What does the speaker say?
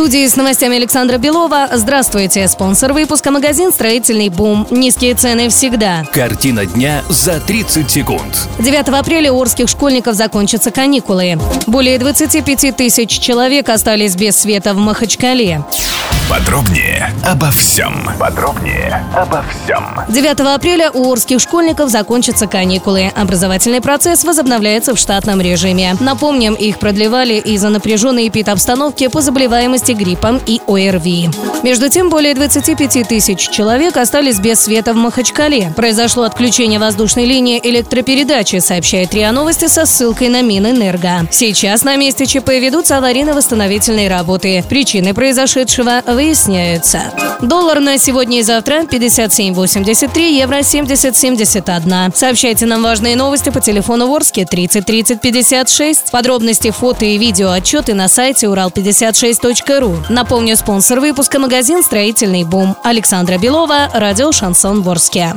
Студии с новостями Александра Белова. Здравствуйте. Спонсор выпуска магазин «Строительный бум». Низкие цены всегда. Картина дня за 30 секунд. 9 апреля у Орских школьников закончатся каникулы. Более 25 тысяч человек остались без света в Махачкале. Подробнее обо всем. Подробнее обо всем. 9 апреля у Орских школьников закончатся каникулы. Образовательный процесс возобновляется в штатном режиме. Напомним, их продлевали из-за напряженной эпид-обстановки по заболеваемости гриппом и ОРВИ. Между тем, более 25 тысяч человек остались без света в Махачкале. Произошло отключение воздушной линии электропередачи, сообщает РИА Новости со ссылкой на Минэнерго. Сейчас на месте ЧП ведутся аварийно-восстановительные работы. Причины произошедшего выясняются. Доллар на сегодня и завтра 57.83, евро 70.71. Сообщайте нам важные новости по телефону Ворске 30 30 56. Подробности, фото и видео отчеты на сайте урал56.ру. Напомню, спонсор выпуска магазин «Строительный бум». Александра Белова, радио «Шансон Ворске».